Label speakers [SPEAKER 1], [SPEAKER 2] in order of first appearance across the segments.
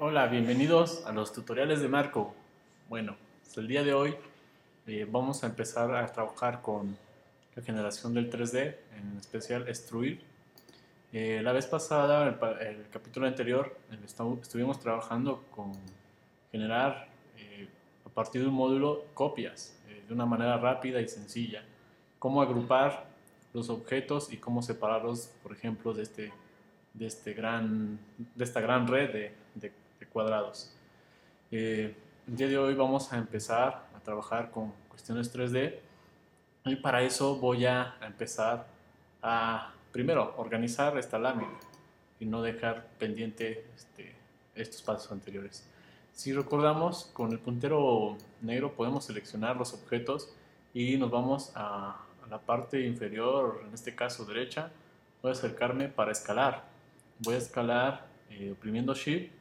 [SPEAKER 1] Hola, bienvenidos a los tutoriales de Marco. Bueno, pues el día de hoy eh, vamos a empezar a trabajar con la generación del 3D, en especial extruir. Eh, la vez pasada, el, el capítulo anterior, estuvimos trabajando con generar eh, a partir de un módulo copias de una manera rápida y sencilla. Cómo agrupar los objetos y cómo separarlos, por ejemplo, de, este, de, este gran, de esta gran red de, de, cuadrados. Eh, el día de hoy vamos a empezar a trabajar con cuestiones 3D y para eso voy a empezar a, primero, organizar esta lámina y no dejar pendiente este, estos pasos anteriores. Si recordamos, con el puntero negro podemos seleccionar los objetos y nos vamos a, la parte inferior, en este caso derecha, voy a acercarme para escalar. Voy a escalar eh, oprimiendo Shift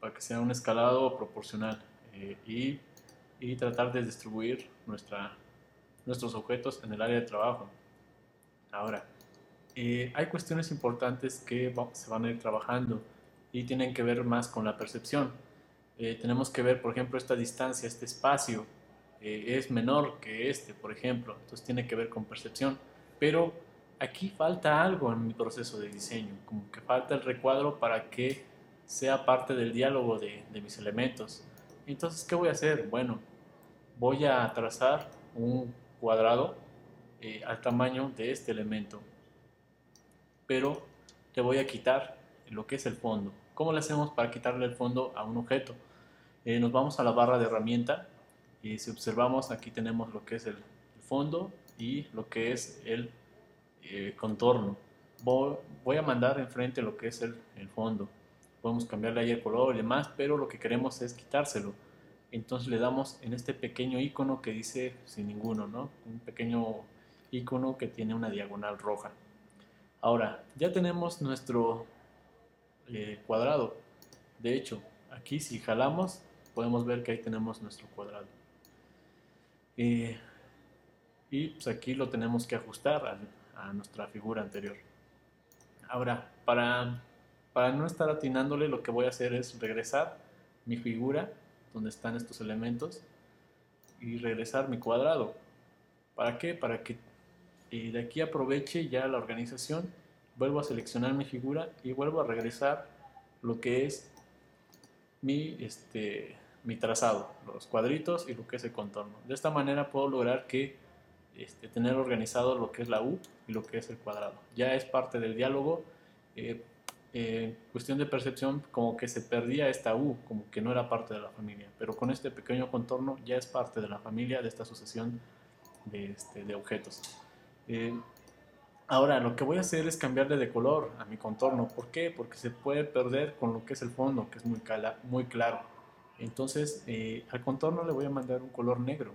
[SPEAKER 1] para que sea un escalado proporcional eh, y, y, tratar de distribuir nuestra, nuestros objetos en el área de trabajo. Ahora, eh, hay cuestiones importantes que se van a ir trabajando y tienen que ver más con la percepción. Eh, tenemos que ver, por ejemplo, esta distancia, este espacio es menor que este, por ejemplo, entonces tiene que ver con percepción, pero aquí falta algo en mi proceso de diseño, como que falta el recuadro para que sea parte del diálogo de, mis elementos. Entonces, ¿qué voy a hacer? Bueno, voy a trazar un cuadrado eh, al tamaño de este elemento, pero le voy a quitar lo que es el fondo. ¿Cómo le hacemos para quitarle el fondo a un objeto? Eh, nos vamos a la barra de herramienta y si observamos aquí tenemos lo que es el, fondo y lo que es el eh, contorno. Voy, a mandar enfrente lo que es el, fondo. Podemos cambiarle ahí el color y demás, pero lo que queremos es quitárselo. Entonces le damos en este pequeño icono que dice sin ninguno, ¿no? Un pequeño icono que tiene una diagonal roja. Ahora, ya tenemos nuestro eh, cuadrado. De hecho, aquí si jalamos podemos ver que ahí tenemos nuestro cuadrado. y pues aquí lo tenemos que ajustar a, nuestra figura anterior. Ahora, para, para no estar atinándole, lo que voy a hacer es regresar mi figura, donde están estos elementos, y regresar mi cuadrado. ¿Para qué? Para que de aquí aproveche ya la organización, vuelvo a seleccionar mi figura y vuelvo a regresar lo que es mi, este, mi trazado, los cuadritos y lo que es el contorno. De esta manera puedo lograr que este, tener organizado lo que es la U y lo que es el cuadrado. Ya es parte del diálogo. Eh, eh, cuestión de percepción, como que se perdía esta U, como que no era parte de la familia. Pero con este pequeño contorno ya es parte de la familia de esta sucesión de, este, de objetos. Eh, ahora, lo que voy a hacer es cambiarle de color a mi contorno. ¿Por qué? Porque se puede perder con lo que es el fondo, que es muy, muy claro. Entonces, eh, al contorno le voy a mandar un color negro,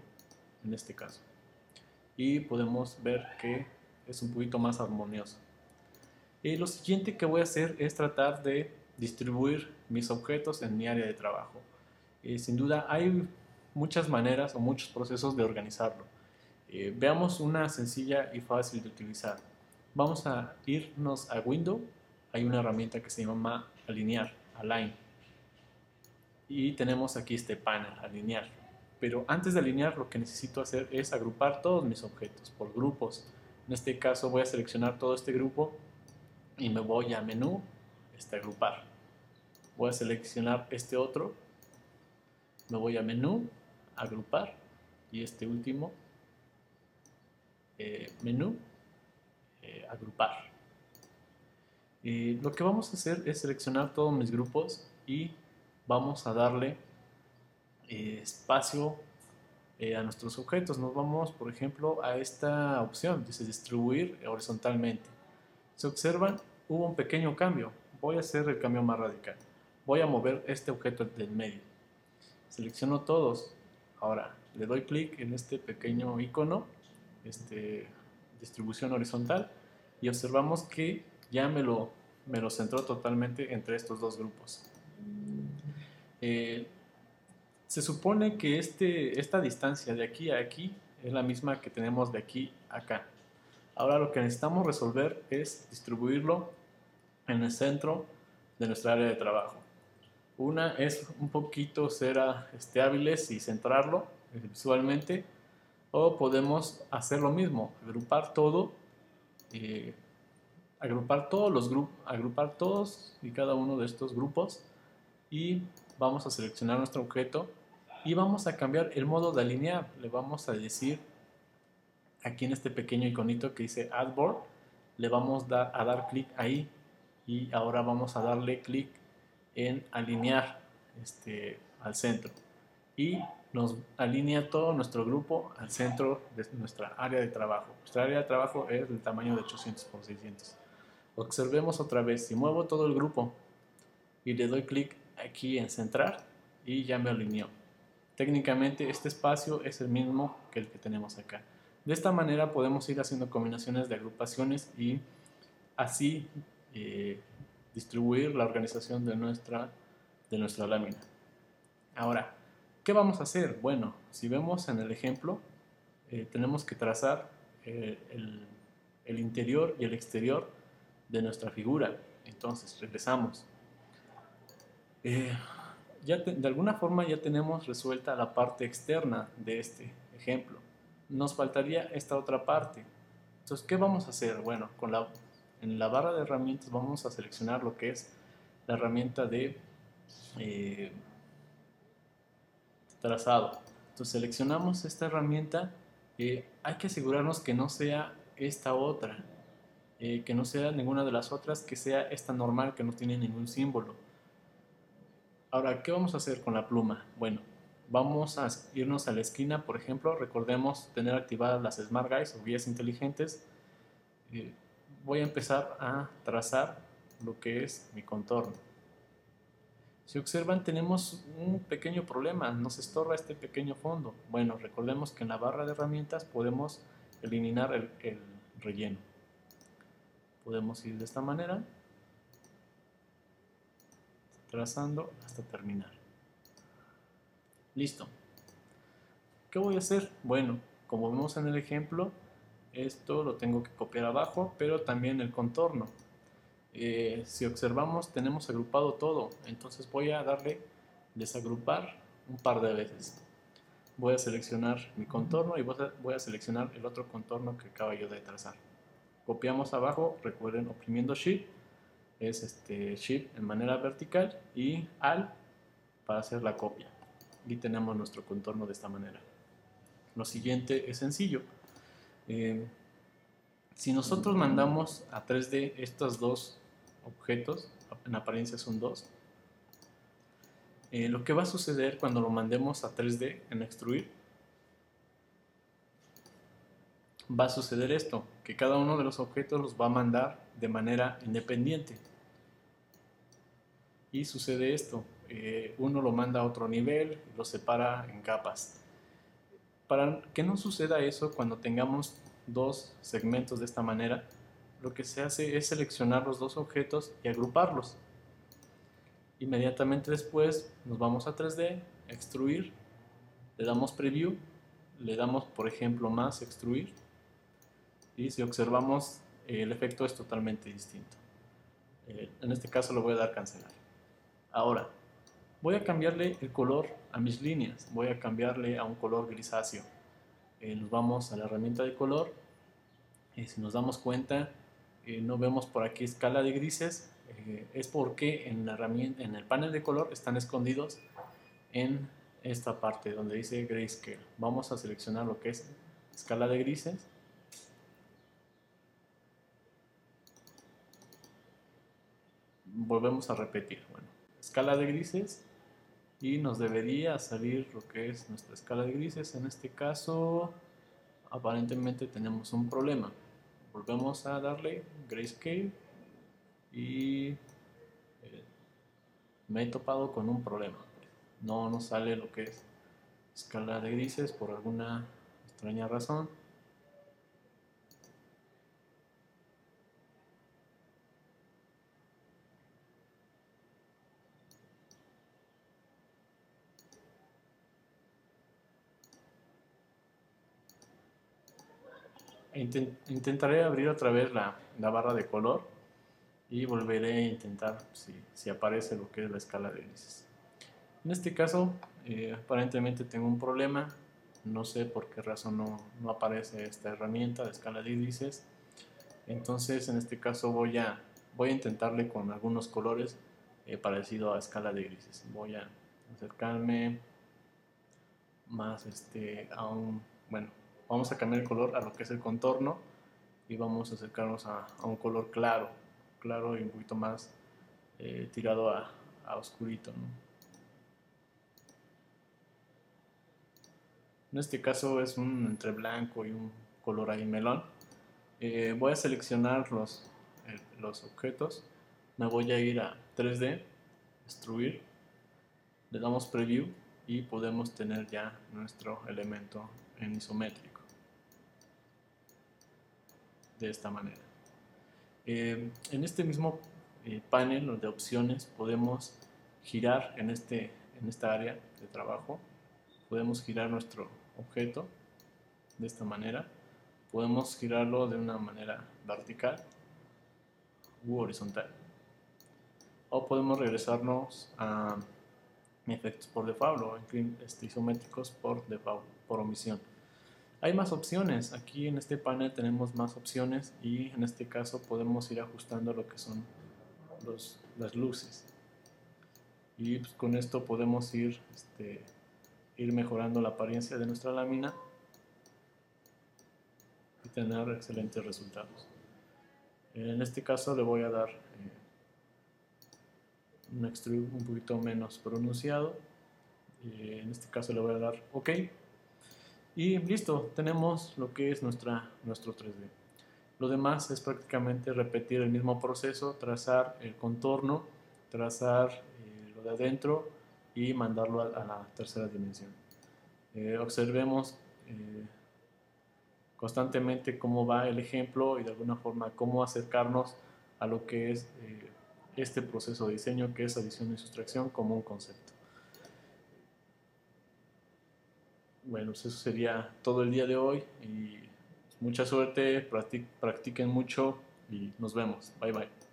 [SPEAKER 1] en este caso. Y podemos ver que es un poquito más armonioso. Y lo siguiente que voy a hacer es tratar de distribuir mis objetos en mi área de trabajo. Y sin duda hay muchas maneras o muchos procesos de organizarlo. Eh, veamos una sencilla y fácil de utilizar. Vamos a irnos a Window. Hay una herramienta que se llama alinear, align y tenemos aquí este panel, alinear. Pero antes de alinear lo que necesito hacer es agrupar todos mis objetos por grupos. En este caso voy a seleccionar todo este grupo y me voy a menú, este agrupar. Voy a seleccionar este otro, me voy a menú, agrupar y este último, eh, menú, eh, agrupar. Y lo que vamos a hacer es seleccionar todos mis grupos y vamos a darle eh, espacio eh, a nuestros objetos. Nos vamos, por ejemplo, a esta opción, dice distribuir horizontalmente. Se observan, hubo un pequeño cambio. Voy a hacer el cambio más radical. Voy a mover este objeto del medio. Selecciono todos. Ahora le doy clic en este pequeño icono, este, distribución horizontal, y observamos que ya me lo, me lo centró totalmente entre estos dos grupos. Eh, se supone que este, esta distancia de aquí a aquí es la misma que tenemos de aquí a acá. Ahora lo que necesitamos resolver es distribuirlo en el centro de nuestra área de trabajo. Una es un poquito ser este, hábiles y centrarlo visualmente, o podemos hacer lo mismo, agrupar todo, eh, agrupar todos los agrupar todos y cada uno de estos grupos y vamos a seleccionar nuestro objeto y vamos a cambiar el modo de alinear. Le vamos a decir aquí en este pequeño iconito que dice Add Board, le vamos a dar clic ahí y ahora vamos a darle clic en alinear este, al centro y nos alinea todo nuestro grupo al centro de nuestra área de trabajo. Nuestra área de trabajo es del tamaño de 800 por 600. Observemos otra vez, si muevo todo el grupo y le doy clic aquí en centrar y ya me alineó. Técnicamente este espacio es el mismo que el que tenemos acá. De esta manera podemos ir haciendo combinaciones de agrupaciones y así eh, distribuir la organización de nuestra, de nuestra lámina. Ahora, ¿qué vamos a hacer? Bueno, si vemos en el ejemplo, eh, tenemos que trazar eh, el, interior y el exterior de nuestra figura. Entonces, regresamos. ya de alguna forma ya tenemos resuelta la parte externa de este ejemplo nos faltaría esta otra parte. Entonces, ¿qué vamos a hacer? Bueno, con la, en la barra de herramientas vamos a seleccionar lo que es la herramienta de eh, trazado. Entonces, seleccionamos esta herramienta. Eh, hay que asegurarnos que no sea esta otra, eh, que no sea ninguna de las otras, que sea esta normal que no tiene ningún símbolo. Ahora, ¿qué vamos a hacer con la pluma? Bueno, vamos a irnos a la esquina, por ejemplo, recordemos tener activadas las Smart Guides o guías inteligentes. Eh, voy a empezar a trazar lo que es mi contorno. Si observan tenemos un pequeño problema, nos estorba este pequeño fondo. Bueno, recordemos que en la barra de herramientas podemos eliminar el, el relleno. Podemos ir de esta manera, trazando hasta terminar. Listo. ¿Qué voy a hacer? Bueno, como vemos en el ejemplo, esto lo tengo que copiar abajo, pero también el contorno. Eh, si observamos, tenemos agrupado todo, entonces voy a darle desagrupar un par de veces. Voy a seleccionar mi contorno y voy a, seleccionar el otro contorno que acabo yo de trazar. Copiamos abajo, recuerden oprimiendo Shift, es este Shift en manera vertical y Al para hacer la copia y tenemos nuestro contorno de esta manera. Lo siguiente es sencillo. Eh, si nosotros mandamos a 3D estos dos objetos, en apariencia son dos, eh, lo que va a suceder cuando lo mandemos a 3D en extruir, va a suceder esto, que cada uno de los objetos los va a mandar de manera independiente. Y sucede esto, eh, uno lo manda a otro nivel, lo separa en capas. Para que no suceda eso cuando tengamos dos segmentos de esta manera, lo que se hace es seleccionar los dos objetos y agruparlos. Inmediatamente después nos vamos a 3D, extruir, le damos preview, le damos por ejemplo más extruir y si observamos el efecto es totalmente distinto. Eh, en este caso lo voy a dar cancelar. Ahora, Voy a cambiarle el color a mis líneas, voy a cambiarle a un color grisáceo. Eh, nos vamos a la herramienta de color y si nos damos cuenta eh, no vemos por aquí escala de grises, eh, es porque en, la herramienta, en el panel de color están escondidos en esta parte donde dice Grayscale. Vamos a seleccionar lo que es escala de grises. Volvemos a repetir. Bueno, escala de grises y nos debería salir lo que es nuestra escala de grises. En este caso, aparentemente tenemos un problema. Volvemos a darle grayscale y eh, me he topado con un problema. No nos sale lo que es escala de grises por alguna extraña razón. Intentaré abrir otra vez la, barra de color y volveré a intentar si, si aparece lo que es la escala de grises. En este caso, eh, aparentemente tengo un problema, no sé por qué razón no, no, aparece esta herramienta de escala de índices. Entonces, en este caso voy a, voy a intentarle con algunos colores eh, parecido a escala de grises. Voy a acercarme más este, a un, bueno, vamos a cambiar el color a lo que es el contorno y vamos a acercarnos a, un color claro, claro y un poquito más eh, tirado a, a oscurito. En este caso es un entre blanco y un color ahí melón. Eh, voy a seleccionar los, los objetos. Me voy a ir a 3D, extruir. Le damos preview y podemos tener ya nuestro elemento en isométrico de esta manera. Eh, en este mismo eh, panel de opciones podemos girar en, este, en esta área de trabajo. Podemos girar nuestro objeto de esta manera. Podemos girarlo de una manera vertical u horizontal. O podemos regresarnos a efectos por default o este, isométricos por default, por omisión. Hay más opciones, aquí en este panel tenemos más opciones y en este caso podemos ir ajustando lo que son los, las luces. Y pues, con esto podemos ir, este, ir mejorando la apariencia de nuestra lámina y tener excelentes resultados. En este caso le voy a dar eh, un extrude un poquito menos pronunciado. Eh, en este caso le voy a dar OK. Y listo, tenemos lo que es nuestra, nuestro 3D. Lo demás es prácticamente repetir el mismo proceso, trazar el contorno, trazar eh, lo de adentro y mandarlo a, la tercera dimensión. Eh, observemos constantemente cómo va el ejemplo y de alguna forma cómo acercarnos a lo que es este proceso de diseño que es adición y sustracción como un concepto. Bueno, pues eso sería todo el día de hoy y mucha suerte, practiquen mucho y nos vemos. Bye bye.